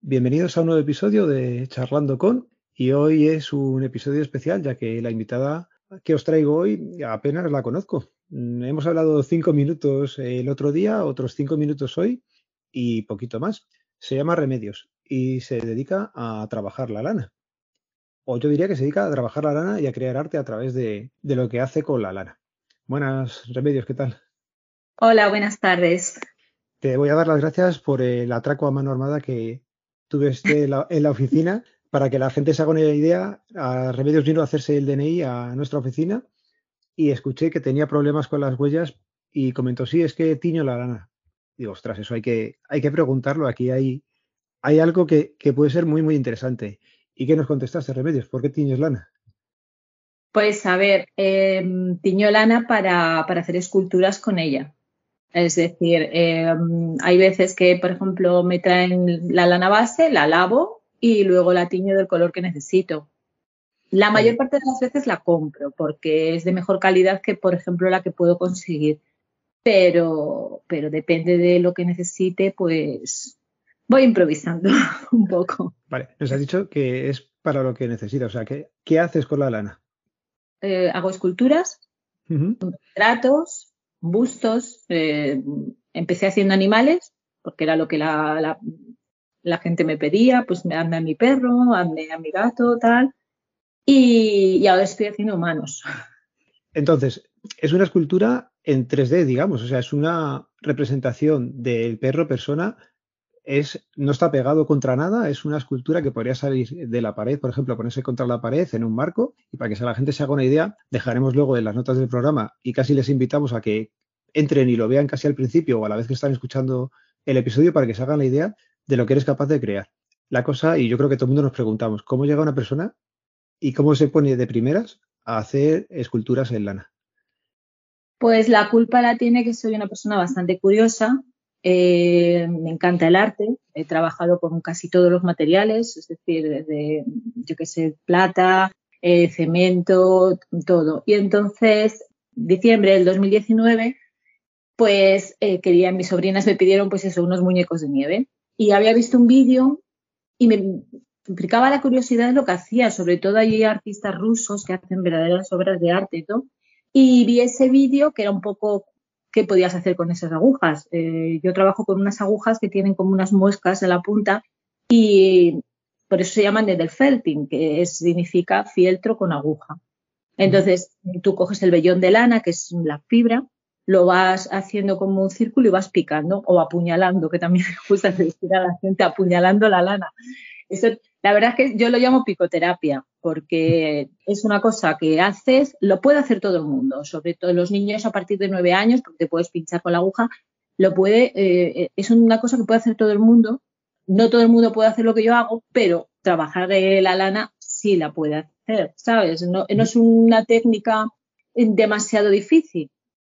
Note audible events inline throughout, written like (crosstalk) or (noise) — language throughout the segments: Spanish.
Bienvenidos a un nuevo episodio de Charlando con y hoy es un episodio especial ya que la invitada que os traigo hoy apenas la conozco. Mm, hemos hablado cinco minutos el otro día, otros cinco minutos hoy y poquito más. Se llama Remedios y se dedica a trabajar la lana. O yo diría que se dedica a trabajar la lana y a crear arte a través de, de lo que hace con la lana. Buenas, Remedios, ¿qué tal? Hola, buenas tardes. Te voy a dar las gracias por el atraco a mano armada que, tuve este en la, oficina para que la gente se haga una idea. A Remedios vino a hacerse el DNI a nuestra oficina y escuché que tenía problemas con las huellas y comentó, sí, es que tiño la lana. Digo, ostras, eso hay que, hay que preguntarlo. Aquí hay, hay algo que, puede ser muy, muy interesante. ¿Y qué nos contestaste, Remedios? ¿Por qué tiñes lana? Pues a ver, em, tiño lana para, para hacer esculturas con ella. Es decir, em, hay veces que, por ejemplo, me traen la lana base, la lavo y luego la tiño del color que necesito. La mayor parte de las veces la compro porque es de mejor calidad que, por ejemplo, la que puedo conseguir. Pero, pero depende de lo que necesite, pues voy improvisando (laughs) un poco. Vale, nos has dicho que es para lo que necesitas. O sea, ¿qué, qué haces con la lana? Eh, hago esculturas, retratos, bustos. Eh, empecé haciendo animales, porque era lo que la, gente me pedía, pues me hazme a mi perro, hazme a mi gato, tal. Y, ahora estoy haciendo humanos. Entonces, es una escultura en 3D, digamos, o sea, es una representación del perro persona, es, no está pegado contra nada, es una escultura que podría salir de la pared, por ejemplo, ponerse contra la pared en un marco, y para que la gente se haga una idea, dejaremos luego en las notas del programa y casi les invitamos a que entren y lo vean casi al principio o a la vez que están escuchando el episodio para que se hagan la idea de lo que eres capaz de crear. La cosa, y yo creo que todo el mundo nos preguntamos, ¿cómo llega una persona y cómo se pone de primeras a hacer esculturas en lana? Pues la culpa la tiene que soy una persona bastante curiosa. Eh, me encanta el arte. He trabajado con casi todos los materiales, es decir, desde, yo qué sé, plata, eh, cemento, todo. Y entonces, diciembre del 2019, pues eh, querían, mis sobrinas me pidieron pues eso, unos muñecos de nieve. Y había visto un vídeo y me implicaba la curiosidad de lo que hacía, sobre todo hay artistas rusos que hacen verdaderas obras de arte y todo. Y vi ese vídeo que era un poco qué podías hacer con esas agujas. Eh, yo trabajo con unas agujas que tienen como unas muescas en la punta y por eso se llaman felting, que significa fieltro con aguja. Entonces, tú coges el vellón de lana, que es la fibra, lo vas haciendo como un círculo y vas picando o apuñalando, que también me (laughs) gusta decir a la gente, apuñalando la lana. Eso, la verdad es que yo lo llamo picoterapia, porque es una cosa que haces, lo puede hacer todo el mundo, sobre todo los niños a partir de nueve años, porque te puedes pinchar con la aguja, lo puede, eh, es una cosa que puede hacer todo el mundo. No todo el mundo puede hacer lo que yo hago, pero trabajar la lana sí la puede hacer, ¿sabes? no es una técnica demasiado difícil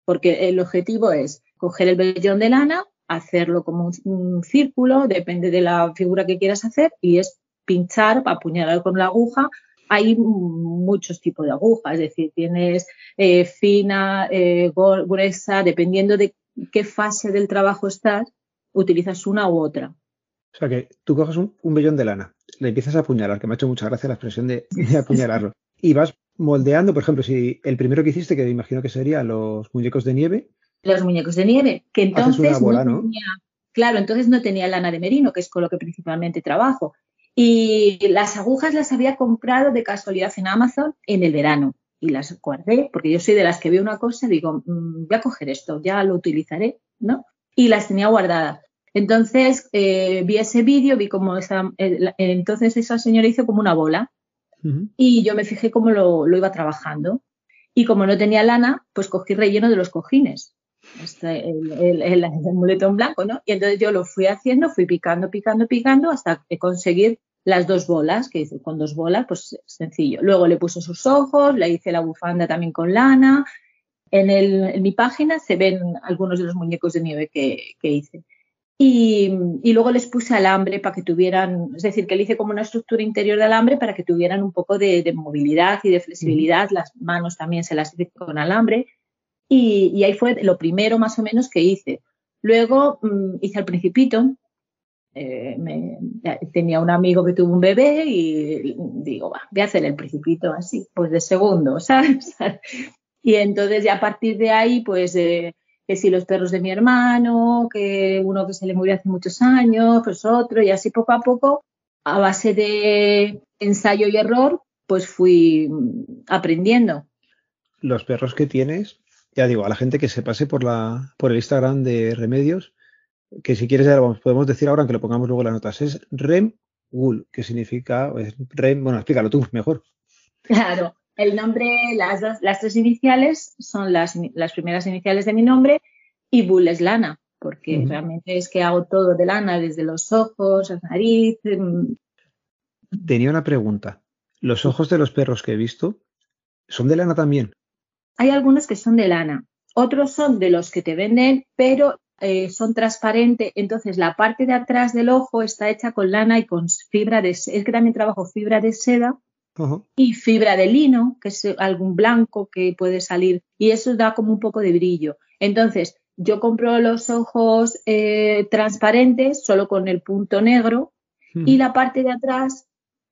porque el objetivo es coger el vellón de lana, hacerlo como un, círculo, depende de la figura que quieras hacer, y es pinchar, apuñalar con la aguja. Hay muchos tipos de agujas, es decir, tienes eh, fina, eh, gruesa, dependiendo de qué fase del trabajo estás, utilizas una u otra. O sea que tú coges un, vellón de lana, le empiezas a apuñalar, que me ha hecho mucha gracia la expresión de, de (laughs) apuñalarlo, y vas moldeando, por ejemplo, si el primero que hiciste, que me imagino que serían los muñecos de nieve. Los muñecos de nieve, que entonces no, tenía, claro, entonces no tenía lana de merino, que es con lo que principalmente trabajo. Y las agujas las había comprado de casualidad en Amazon en el verano y las guardé, porque yo soy de las que veo una cosa y digo, mm, voy a coger esto, ya lo utilizaré, ¿no? Y las tenía guardadas. Entonces eh, vi ese vídeo, vi cómo esa, entonces esa señora hizo como una bola y yo me fijé cómo lo, iba trabajando. Y como no tenía lana, pues cogí relleno de los cojines. Este, el, el, muletón blanco, ¿no? Y entonces yo lo fui haciendo, fui picando, picando, picando hasta conseguir las dos bolas, que hice con dos bolas, pues sencillo. Luego le puse sus ojos, le hice la bufanda también con lana En, el, en, mi página se ven algunos de los muñecos de nieve que, que hice. Y, y, luego les puse alambre para que tuvieran, es decir, que le hice como una estructura interior de alambre para que tuvieran un poco de, de movilidad y de flexibilidad. Las manos también se las hice con alambre. Y, y, ahí fue lo primero más o menos que hice. Luego mmm, hice el principito, eh, me, tenía un amigo que tuvo un bebé y digo, va, voy a hacer el principito así, pues de segundo, (laughs) ¿sabes? y entonces ya a partir de ahí, pues eh, que si los perros de mi hermano, que uno que se le murió hace muchos años, pues otro, y así poco a poco, a base de ensayo y error, pues fui aprendiendo. Los perros que tienes, ya digo, a la gente que se pase por la por el Instagram de Remedios, que si quieres podemos decir ahora, aunque lo pongamos luego en las notas, es Rem Wool, que significa, es Rem, bueno, explícalo tú mejor. Claro, el nombre, las, dos, las tres iniciales son las, las, primeras iniciales de mi nombre y Wool es lana, porque uh -huh. realmente es que hago todo de lana, desde los ojos, la nariz. Tenía una pregunta. ¿Los ojos de los perros que he visto son de lana también? Hay algunos que son de lana, otros son de los que te venden, pero eh, son transparentes, entonces la parte de atrás del ojo está hecha con lana y con fibra de seda. Es que también trabajo fibra de seda uh -huh. y fibra de lino, que es algún blanco que puede salir, y eso da como un poco de brillo. Entonces, yo compro los ojos eh, transparentes, solo con el punto negro, uh -huh. y la parte de atrás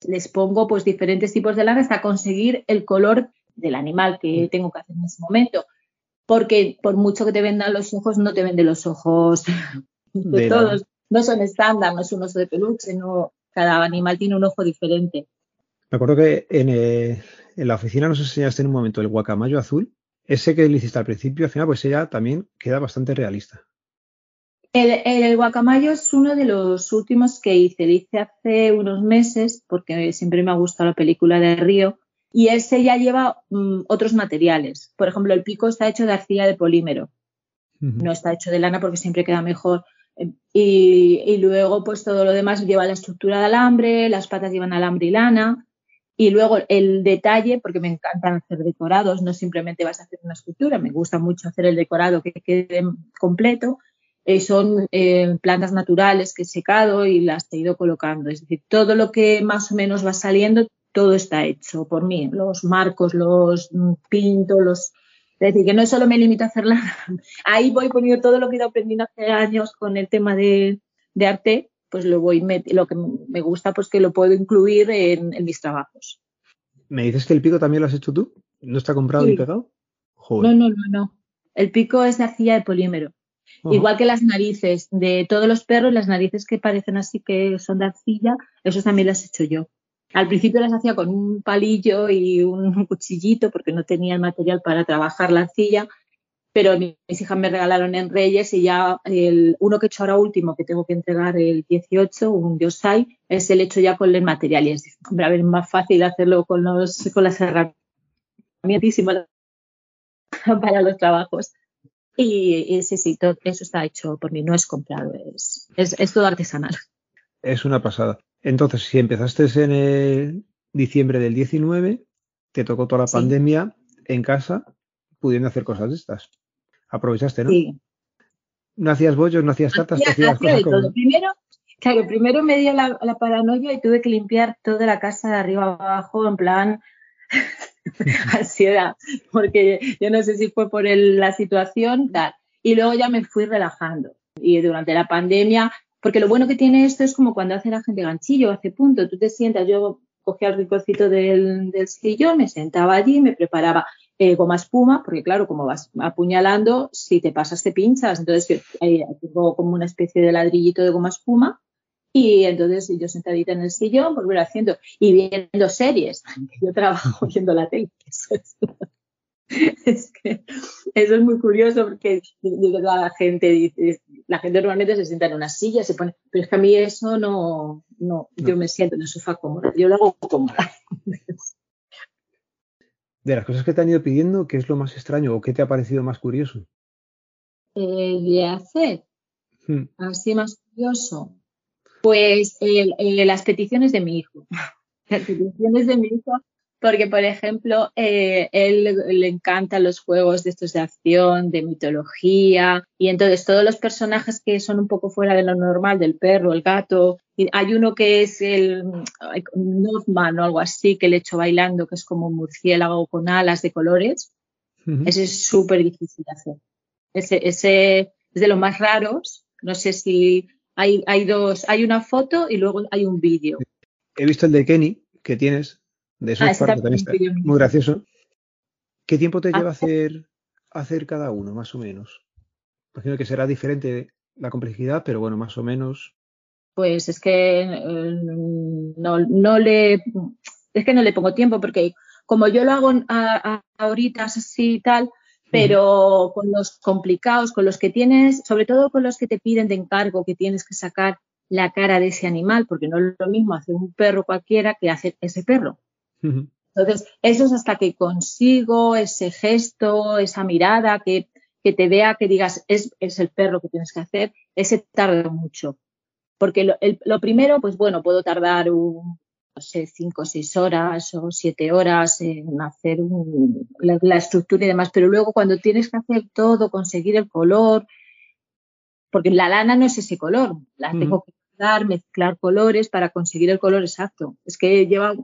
les pongo pues diferentes tipos de lana hasta conseguir el color del animal que tengo que hacer en ese momento porque por mucho que te vendan los ojos, no te venden los ojos (laughs) de, de todos. No son estándar, no es un oso de peluche, no, cada animal tiene un ojo diferente. Me acuerdo que en, eh, en la oficina nos enseñaste en un momento el guacamayo azul. Ese que le hiciste al principio, al final, pues ella también queda bastante realista. El, el, guacamayo es uno de los últimos que hice. Lo hice hace unos meses porque siempre me ha gustado la película de Río y ese ya lleva um, otros materiales. Por ejemplo, el pico está hecho de arcilla de polímero. Uh -huh. No está hecho de lana porque siempre queda mejor. Y, y, luego, pues todo lo demás lleva la estructura de alambre, las patas llevan alambre y lana. Y luego el detalle, porque me encantan hacer decorados, no simplemente vas a hacer una escultura, me gusta mucho hacer el decorado que quede completo. Eh, son eh, plantas naturales que he secado y las he ido colocando. Es decir, todo lo que más o menos va saliendo todo está hecho por mí, los marcos, los pinto, los... Es decir, que no solo me limito a hacerla, (laughs) ahí voy poniendo todo lo que he ido aprendiendo hace años con el tema de, de arte, pues lo voy, lo que me gusta, pues que lo puedo incluir en, en, mis trabajos. ¿Me dices que el pico también lo has hecho tú? ¿No está comprado sí. y pegado? Joder. No, no, no, no. El pico es de arcilla de polímero. Uh -huh. Igual que las narices de todos los perros, las narices que parecen así que son de arcilla, esos también las he hecho yo. Al principio las hacía con un palillo y un (laughs) cuchillito porque no tenía el material para trabajar la arcilla, pero mis hijas me regalaron en Reyes y ya el uno que he hecho ahora último, que tengo que entregar el 18, un Yosai, es el hecho ya con el material y es hombre, a ver, más fácil hacerlo con, los, con las herramientas (laughs) para los trabajos. Y, y sí, sí, todo eso está hecho por mí, no es comprado, es, es, es todo artesanal. Es una pasada. Entonces, si empezaste en el diciembre del 19, te tocó toda la sí. pandemia en casa, pudiendo hacer cosas de estas. Aprovechaste, ¿no? Sí. No hacías bollos, no hacías tartas, hacía, hacías hacía cosas como... Primero, claro, primero me dio la, la, paranoia y tuve que limpiar toda la casa de arriba abajo, en plan (laughs) ansiedad, porque yo no sé si fue por el, la situación, tal. Y luego ya me fui relajando. Y durante la pandemia porque lo bueno que tiene esto es como cuando hace la gente ganchillo, hace punto, tú te sientas, yo cogía el ricocito del, del sillón, me sentaba allí, me preparaba eh, goma espuma, porque claro, como vas apuñalando, si te pasas te pinchas, entonces eh, tengo como una especie de ladrillito de goma espuma y entonces yo sentadita en el sillón, volver haciendo y viendo series, (laughs) yo trabajo viendo la tele, (laughs) eso es, (laughs) es que eso es muy curioso porque la gente dice, la gente normalmente se sienta en una silla, se pone, pero es que a mí eso no, no, no. yo me siento en el sofá cómoda, yo lo hago cómoda. De las cosas que te han ido pidiendo, ¿qué es lo más extraño o qué te ha parecido más curioso? Eh, de hacer, hmm. así más curioso, pues eh, las peticiones de mi hijo. (laughs) Las peticiones de mi hijo porque, por ejemplo, eh, él le encantan los juegos de estos de acción, de mitología, y entonces todos los personajes que son un poco fuera de lo normal, del perro, el gato, y hay uno que es el Northman o algo así, que le echo bailando, que es como un murciélago con alas de colores. Ese es súper difícil de hacer. Ese, ese es de los más raros. No sé si hay, hay dos, hay una foto y luego hay un vídeo. He visto el de Kenny que tienes, de esos ah, también muy gracioso. ¿Qué tiempo te lleva ah, hacer, hacer cada uno, más o menos? Imagino que será diferente la complejidad, pero bueno, más o menos. Pues es que eh, no, no le es que no le pongo tiempo porque como yo lo hago ahorita así y tal, pero con los complicados, con los que tienes, sobre todo con los que te piden de encargo, que tienes que sacar la cara de ese animal, porque no es lo mismo hacer un perro cualquiera que hacer ese perro. Entonces, eso es hasta que consigo ese gesto, esa mirada, que, que te vea, que digas, es, es, el perro que tienes que hacer, ese tarda mucho. Porque lo, lo primero, pues bueno, puedo tardar un, no sé, cinco o seis horas o siete horas en hacer la, estructura y demás, pero luego cuando tienes que hacer todo, conseguir el color, porque la lana no es ese color, la tengo que dar, mezclar colores para conseguir el color exacto. Es que lleva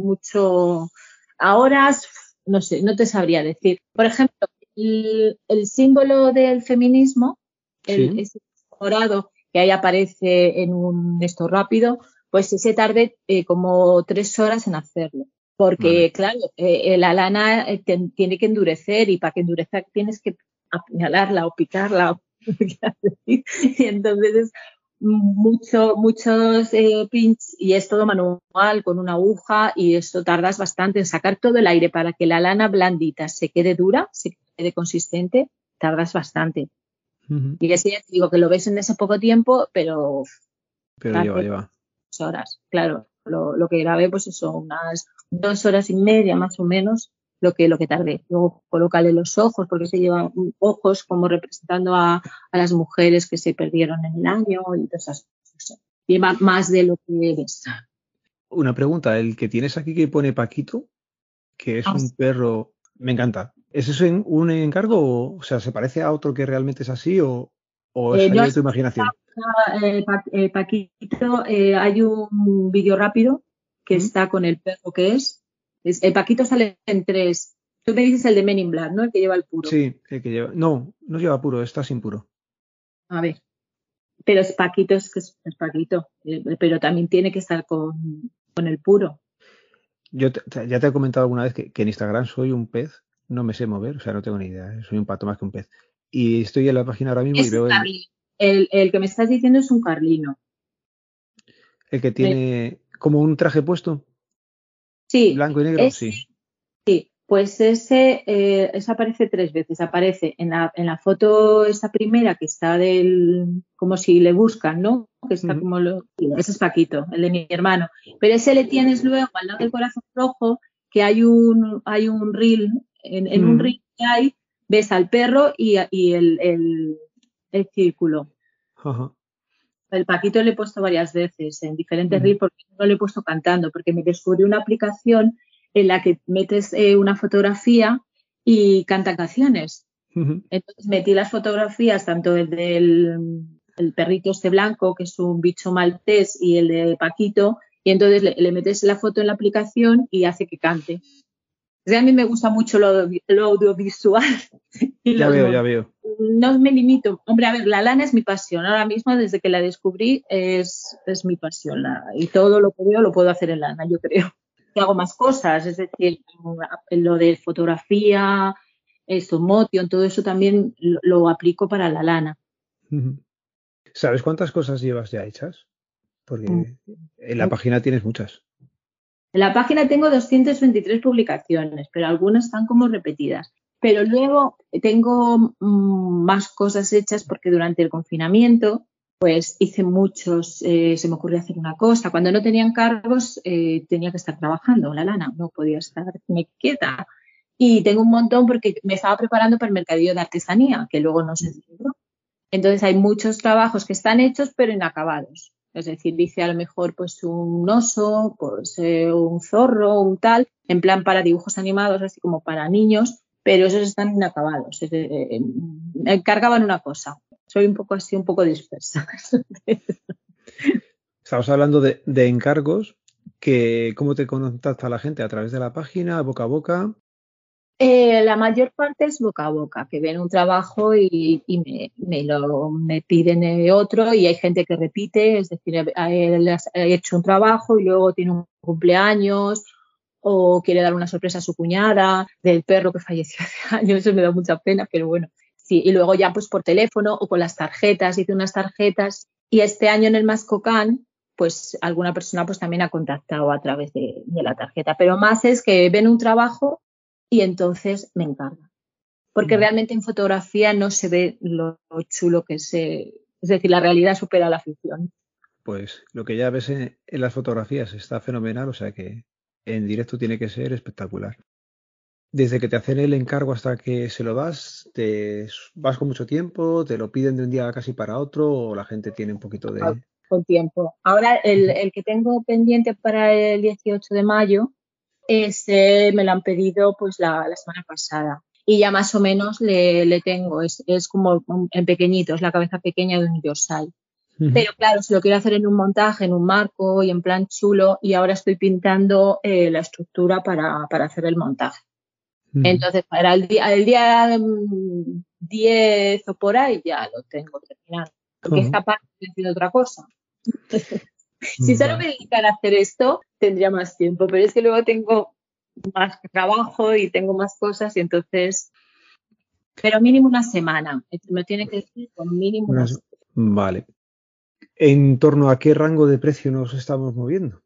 mucho, a horas, no sé, no te sabría decir. Por ejemplo, el, símbolo del feminismo, el, ese morado que ahí aparece en un esto rápido, pues ese tarde eh, como tres horas en hacerlo. Porque, claro, eh, la lana eh, tiene que endurecer y para que endurezca tienes que apuñalarla o picarla. (laughs) y entonces es mucho, muchos pinch y es todo manual con una aguja y esto tardas bastante en sacar todo el aire para que la lana blandita se quede dura, se quede consistente, tardas bastante. Y así digo que lo ves en ese poco tiempo, pero... Pero lleva, lleva horas. Claro, lo, que grabé, pues eso, unas dos horas y media más o menos, lo que, lo que tardé. Luego colocarle los ojos, porque se llevan ojos como representando a, las mujeres que se perdieron en el año y todas esas cosas. Lleva más de lo que ves. Una pregunta, el que tienes aquí que pone Paquito, que es ah, un perro, me encanta. ¿Es eso un encargo o, sea, se parece a otro que realmente es así o, o es eh, tu imaginación? eh, eh Paquito, eh, hay un vídeo rápido que está con el perro que es. El Paquito sale en tres. Tú me dices el de Men in Black, ¿no? El que lleva el puro. Sí, el que lleva. No, no lleva puro, está sin puro. A ver. Pero es Paquito, es que es, Paquito. Eh, pero también tiene que estar con, con el puro. Yo ya te he comentado alguna vez que, en Instagram soy un pez, no me sé mover, o sea, no tengo ni idea, soy un pato más que un pez. Y estoy en la página ahora mismo y veo. El, el, el, que me estás diciendo es un carlino. ¿El que tiene como un traje puesto? Sí. ¿Blanco y negro? sí. Sí, pues ese, eh, ese aparece tres veces. Aparece en la, en la foto esa primera que está del, como si le buscan, ¿no? Que está como lo, ese es Paquito, el de mi hermano. Pero ese le tienes luego al lado del corazón rojo que hay un, hay un reel, en, un reel que hay, ves al perro y, y el, el, el círculo. El Paquito le he puesto varias veces en diferentes reels porque no lo he puesto cantando, porque me descubrí una aplicación en la que metes eh, una fotografía y canta canciones. Entonces metí las fotografías, tanto el del perrito este blanco, que es un bicho maltés, y el de Paquito, y entonces le, metes la foto en la aplicación y hace que cante. a mí me gusta mucho lo, lo audiovisual. (laughs) ya veo, ya veo no me limito. Hombre, a ver, la lana es mi pasión. Ahora mismo, desde que la descubrí, es, es mi pasión. y todo lo que veo lo puedo hacer en lana, yo creo. Y hago más cosas, es decir, lo de fotografía, esto, motion, todo eso también lo, aplico para la lana. ¿Sabes cuántas cosas llevas ya hechas? Porque mm. en la página tienes muchas. En la página tengo 223 publicaciones, pero algunas están como repetidas. Pero luego tengo mm, más cosas hechas porque durante el confinamiento pues hice muchos, eh, se me ocurrió hacer una cosa. Cuando no tenían cargos eh, tenía que estar trabajando la lana, no podía estar quieta. Y tengo un montón porque me estaba preparando para el mercadillo de artesanía, que luego no se celebró. Entonces hay muchos trabajos que están hechos pero inacabados. Es decir, dice a lo mejor pues un oso, pues eh, un zorro, un tal, en plan para dibujos animados, así como para niños, pero esos están inacabados. Me encargaban una cosa. Soy un poco así, un poco dispersa. (laughs) Estamos hablando de, encargos. Que, ¿Cómo te contacta la gente? ¿A través de la página, boca a boca? Eh, la mayor parte es boca a boca, que ven un trabajo y, me, lo me piden otro y hay gente que repite, es decir, he, hecho un trabajo y luego tiene un cumpleaños o quiere dar una sorpresa a su cuñada del perro que falleció (laughs) hace años, eso me da mucha pena, pero bueno, sí, y luego ya pues por teléfono o con las tarjetas, hice unas tarjetas y este año en el Mascocán pues alguna persona pues también ha contactado a través de, de la tarjeta, pero más es que ven un trabajo y entonces me encarga. Porque realmente en fotografía no se ve lo chulo que se... Es decir, la realidad supera la ficción. Pues lo que ya ves en, las fotografías está fenomenal, o sea que en directo tiene que ser espectacular. Desde que te hacen el encargo hasta que se lo das, te vas con mucho tiempo, te lo piden de un día casi para otro o la gente tiene un poquito de... Con tiempo. Ahora el, el que tengo pendiente para el 18 de mayo ese me lo han pedido pues la, semana pasada y ya más o menos le, tengo, es, como en pequeñito, es la cabeza pequeña de un Yosai. Pero claro, si lo quiero hacer en un montaje, en un marco y en plan chulo, y ahora estoy pintando eh, la estructura para, hacer el montaje. Entonces, para el día, el día 10 mm, o por ahí ya lo tengo terminado. Porque esta parte es otra cosa. (laughs) Si solo me dedicara a hacer esto, tendría más tiempo, pero es que luego tengo más trabajo y tengo más cosas y entonces, pero mínimo una semana. Me tiene que decir con mínimo una semana. Vale. ¿En torno a qué rango de precio nos estamos moviendo?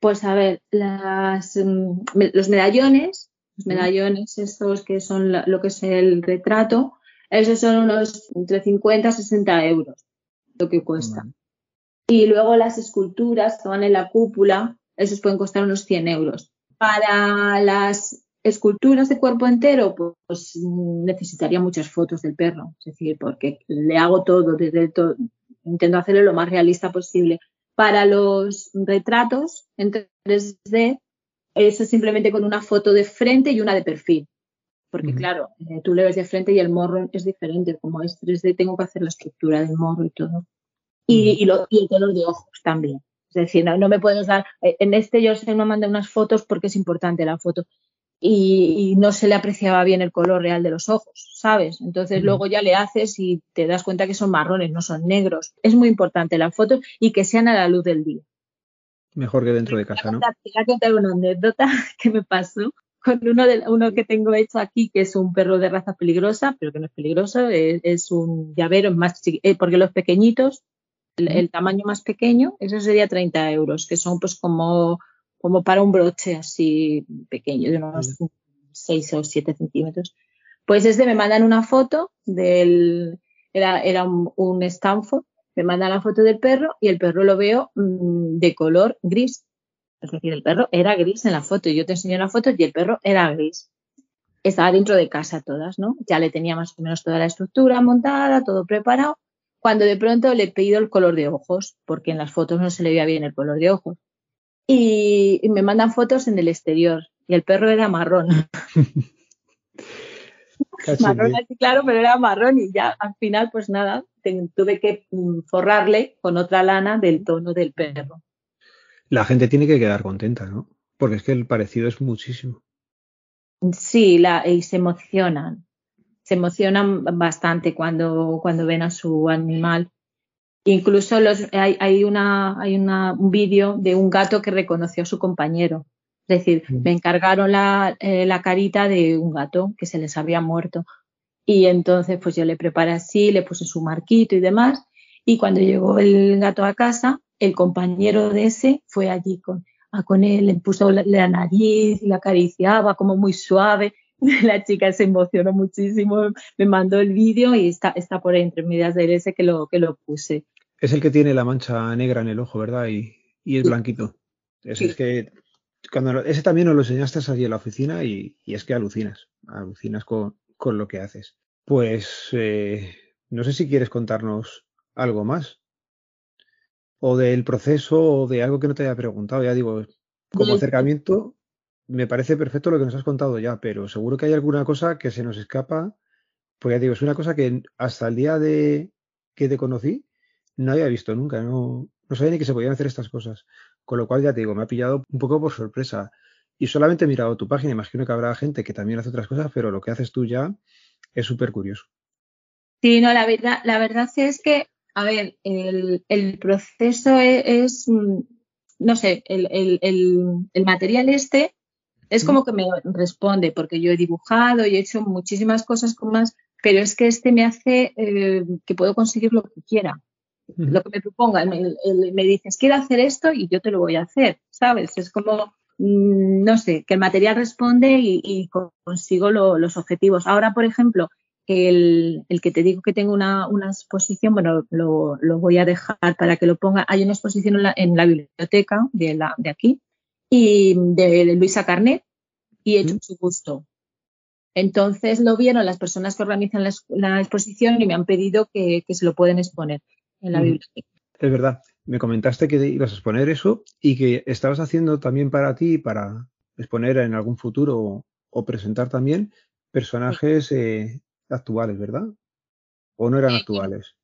Pues a ver, las, mm, los medallones, los medallones estos que son lo que es el retrato, esos son unos entre 50 y 60 euros lo que cuesta. Y luego las esculturas que van en la cúpula, esos pueden costar unos 100 euros. Para las esculturas de cuerpo entero, pues necesitaría muchas fotos del perro, es decir, porque le hago todo, desde todo, intento hacerlo lo más realista posible. Para los retratos en 3D, eso simplemente con una foto de frente y una de perfil. Porque claro, eh, tú le ves de frente y el morro es diferente. Como es 3D, tengo que hacer la estructura del morro y todo y, el color de ojos también. Es decir, no, me puedes dar, eh, en este yo se me mandé unas fotos porque es importante la foto y, no se le apreciaba bien el color real de los ojos, ¿sabes? Entonces luego ya le haces y te das cuenta que son marrones, no son negros. Es muy importante la foto y que sean a la luz del día. Mejor que dentro de casa, ¿no? Te voy a contar una anécdota (laughs) que me pasó con uno, de, uno que tengo hecho aquí, que es un perro de raza peligrosa, pero que no es peligroso, es, un llavero, más eh, porque los pequeñitos el, tamaño más pequeño, eso sería 30 euros, que son pues como, como para un broche así pequeño, de unos 6 o 7 centímetros. Pues este me mandan una foto del, era, era un, Stanford, me mandan la foto del perro y el perro lo veo mm, de color gris. Es decir, el perro era gris en la foto y yo te enseño la foto y el perro era gris. Estaba dentro de casa todas, ¿no? Ya le tenía más o menos toda la estructura montada, todo preparado cuando de pronto le he pedido el color de ojos, porque en las fotos no se le veía bien el color de ojos. Y, me mandan fotos en el exterior y el perro era marrón. (laughs) (laughs) marrón así claro, pero era marrón y ya al final pues nada, tuve que mm, forrarle con otra lana del tono del perro. La gente tiene que quedar contenta, ¿no? Porque es que el parecido es muchísimo. Sí, la, y se emocionan se emocionan bastante cuando, cuando ven a su animal. Incluso los, hay, hay, una, hay una, un vídeo de un gato que reconoció a su compañero. Es decir, me encargaron la, eh, la, carita de un gato que se les había muerto. Y entonces, pues yo le preparé así, le puse su marquito y demás. Y cuando llegó el gato a casa, el compañero de ese fue allí con, a con él, le puso la, la nariz, le acariciaba como muy suave. (laughs) la chica se emocionó muchísimo, me mandó el vídeo y está, está por ahí entre medias de ese que lo, que lo puse. Es el que tiene la mancha negra en el ojo, ¿verdad? Y, y es blanquito. Es que cuando ese también nos lo enseñaste allí en la oficina y, es que alucinas, alucinas con, lo que haces. Pues eh, no sé si quieres contarnos algo más. o del proceso o de algo que no te haya preguntado. Ya digo, como acercamiento, me parece perfecto lo que nos has contado ya, pero seguro que hay alguna cosa que se nos escapa. Pues ya digo, es una cosa que hasta el día de que te conocí no había visto nunca, no, no sabía ni que se podían hacer estas cosas. Con lo cual, ya te digo, me ha pillado un poco por sorpresa. Y solamente he mirado tu página, imagino que habrá gente que también hace otras cosas, pero lo que haces tú ya es súper curioso. Sí, no, la verdad, la verdad es que, a ver, el, proceso e, es, mm, no sé, el, material este es como que me responde, porque yo he dibujado y he hecho muchísimas cosas con más, pero es que este me hace eh, que puedo conseguir lo que quiera lo que me proponga. me dices, quiero hacer esto y yo te lo voy a hacer, ¿sabes? Es como, no sé, que el material responde y, consigo los objetivos. Ahora, por ejemplo, el, que te digo que tengo una, exposición, bueno, lo, voy a dejar para que lo ponga. Hay una exposición en la, biblioteca de, la, de aquí y de Luisa Carnet y he hecho su gusto. Entonces lo vieron las personas que organizan la, exposición y me han pedido que se lo pueden exponer en la biblioteca. Es verdad. Me comentaste que ibas a exponer eso y que estabas haciendo también para ti, para exponer en algún futuro o, presentar también personajes eh, actuales, ¿verdad? ¿O no eran actuales?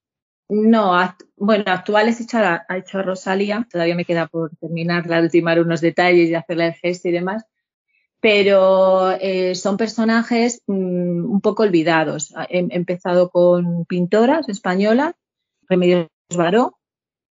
No, bueno, actuales hecho ha hecho Rosalía, todavía me queda por terminar de ultimar unos detalles y hacerle el gesto y demás, pero eh, son personajes mm, un poco olvidados. He, empezado con pintoras españolas Remedios Baró,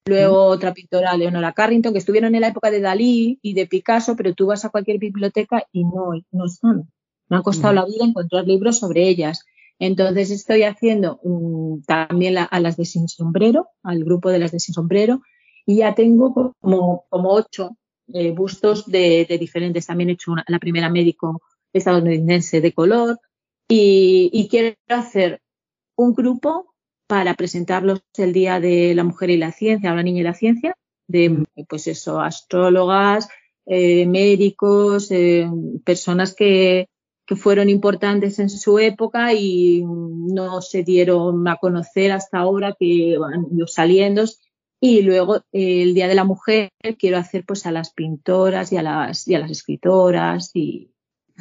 luego otra pintora, Leonora Carrington, que estuvieron en la época de Dalí y de Picasso, pero tú vas a cualquier biblioteca y no, no están. Me ha costado la vida encontrar libros sobre ellas. Entonces estoy haciendo mm, también a las de Sin Sombrero, al grupo de las de Sin Sombrero, y ya tengo como, como ocho eh, bustos de, diferentes. También he hecho la primera médico estadounidense de color y, y quiero hacer un grupo para presentarlos el Día de la Mujer y la Ciencia, la Niña y la Ciencia, de pues eso, astrólogas, eh, médicos, eh, personas que, fueron importantes en su época y no se dieron a conocer hasta ahora, que van saliendo. Y luego el Día de la Mujer quiero hacer pues a las pintoras y a las, y a las escritoras y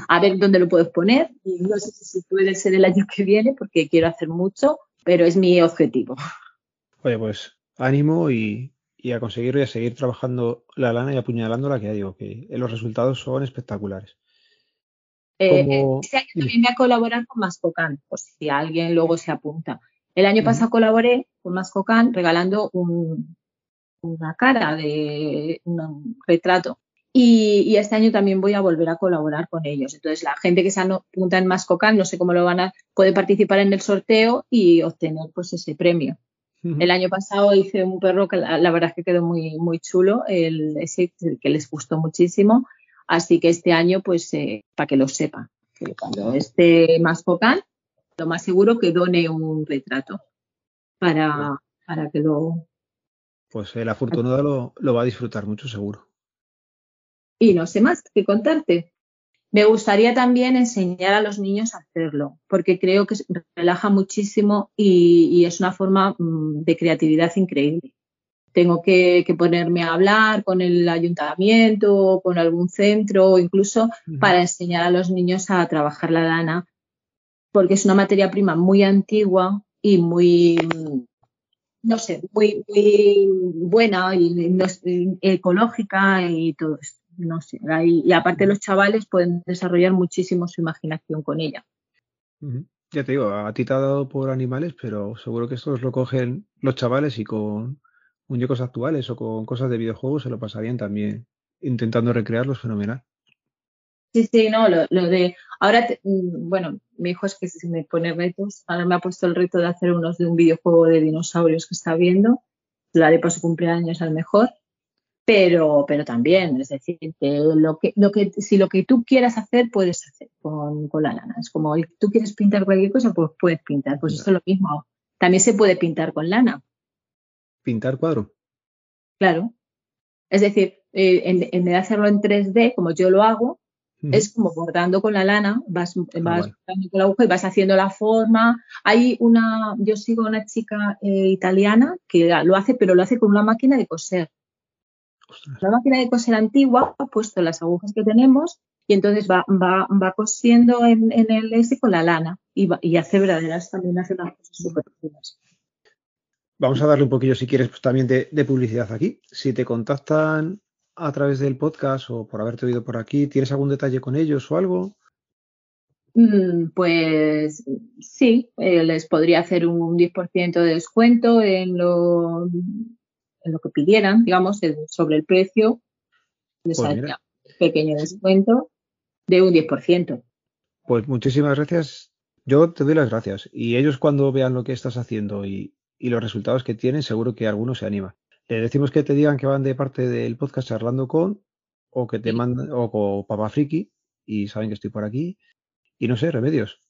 a ver dónde lo puedo poner. Y no sé si puede ser el año que viene porque quiero hacer mucho pero es mi objetivo. Oye, pues ánimo y, a conseguirlo y a seguir trabajando la lana y apuñalándola, que ya digo que los resultados son espectaculares. Eh, este año también voy a colaborar con Mascocan, por si alguien luego se apunta. El año pasado colaboré con Mascocan regalando una cara de un retrato y, este año también voy a volver a colaborar con ellos. Entonces, la gente que se apunta en Mascocan, no sé cómo lo van a, puede participar en el sorteo y obtener pues ese premio. El año pasado hice un perro que la, verdad es que quedó muy, muy chulo, el, ese que les gustó muchísimo. Así que este año, pues, eh, para que lo sepa, que cuando esté Mascocan, lo más seguro que done un retrato para, para que lo. Pues el afortunado lo va a disfrutar mucho, seguro y no sé más que contarte. Me gustaría también enseñar a los niños a hacerlo, porque creo que relaja muchísimo y, es una forma mm, de creatividad increíble. Tengo que, ponerme a hablar con el ayuntamiento, con algún centro, incluso para enseñar a los niños a trabajar la lana, porque es una materia prima muy antigua y muy, no sé, muy, muy buena y ecológica y todo esto no sé, y aparte los chavales pueden desarrollar muchísimo su imaginación con ella. Ya te digo, a ti te ha dado por animales, pero seguro que estos lo cogen los chavales y con muñecos actuales o con cosas de videojuegos se lo pasarían también intentando recrearlos fenomenal. Sí, sí, no, lo, de ahora, mm, bueno, mi hijo es que si me pone retos, ahora me ha puesto el reto de hacer unos de un videojuego de dinosaurios que está viendo, lo haré para su cumpleaños al mejor pero, pero también, es decir, que lo que, lo que, si lo que tú quieras hacer, puedes hacer con, la lana. Es como, tú quieres pintar cualquier cosa, pues puedes pintar. Pues esto es lo mismo. También se puede pintar con lana. ¿Pintar cuadro? Claro. Es decir, eh, en, vez de hacerlo en 3D, como yo lo hago, Es como bordando con la lana, vas, ah, vas bordando con la aguja y vas haciendo la forma. Hay una, yo sigo a una chica eh, italiana que lo hace, pero lo hace con una máquina de coser. La máquina de coser antigua ha puesto las agujas que tenemos y entonces va, va, va cosiendo en, el S con la lana y, y hace verdaderas también hace unas cosas súper Vamos a darle un poquillo, si quieres, pues, también de, de publicidad aquí. Si te contactan a través del podcast o por haberte oído por aquí? ¿Tienes algún detalle con ellos o algo? Mm, pues sí, eh, les podría hacer un 10% de descuento en lo, en lo que pidieran, digamos, sobre el precio. Les pues un pequeño descuento de un 10%. Pues muchísimas gracias. Yo te doy las gracias. Y ellos cuando vean lo que estás haciendo y, y los resultados que tienen, seguro que alguno se anima. Le decimos que te digan que van de parte del podcast charlando con, o que te mandan, o con Papa Friki, y saben que estoy por aquí. Y no sé, remedios.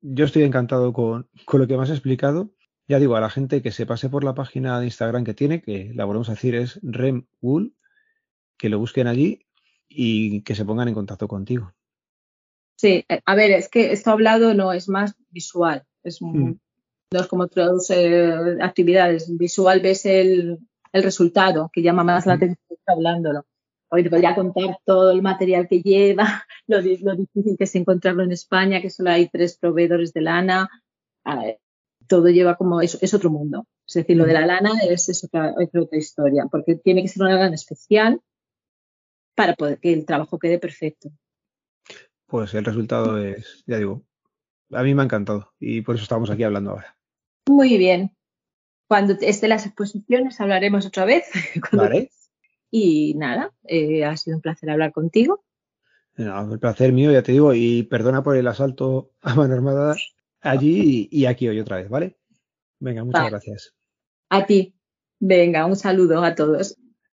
Yo estoy encantado con, con lo que me has explicado. Ya digo, a la gente que se pase por la página de Instagram que tiene, que la volvemos a decir es RemWool, que lo busquen allí y que se pongan en contacto contigo. Sí, eh, a ver, es que esto hablado no es más visual, es mm. no es como otras eh, actividades. Visual ves el, el resultado, que llama más la atención hablándolo. Hoy te podría contar todo el material que lleva, (laughs) lo, difícil que es encontrarlo en España, que solo hay tres proveedores de lana. Todo lleva como, es, es otro mundo. Es decir, lo de la lana es, otra, otra, historia, porque tiene que ser una lana especial para poder que el trabajo quede perfecto. Pues el resultado es, ya digo, a mí me ha encantado y por eso estamos aquí hablando ahora. Muy bien, cuando esté las exposiciones hablaremos otra vez. (laughs) Vale. Y nada, eh, ha sido un placer hablar contigo. el placer mío, ya te digo, y perdona por el asalto a mano armada allí y, aquí hoy otra vez, ¿vale? Venga, muchas gracias. A ti. Venga, un saludo a todos.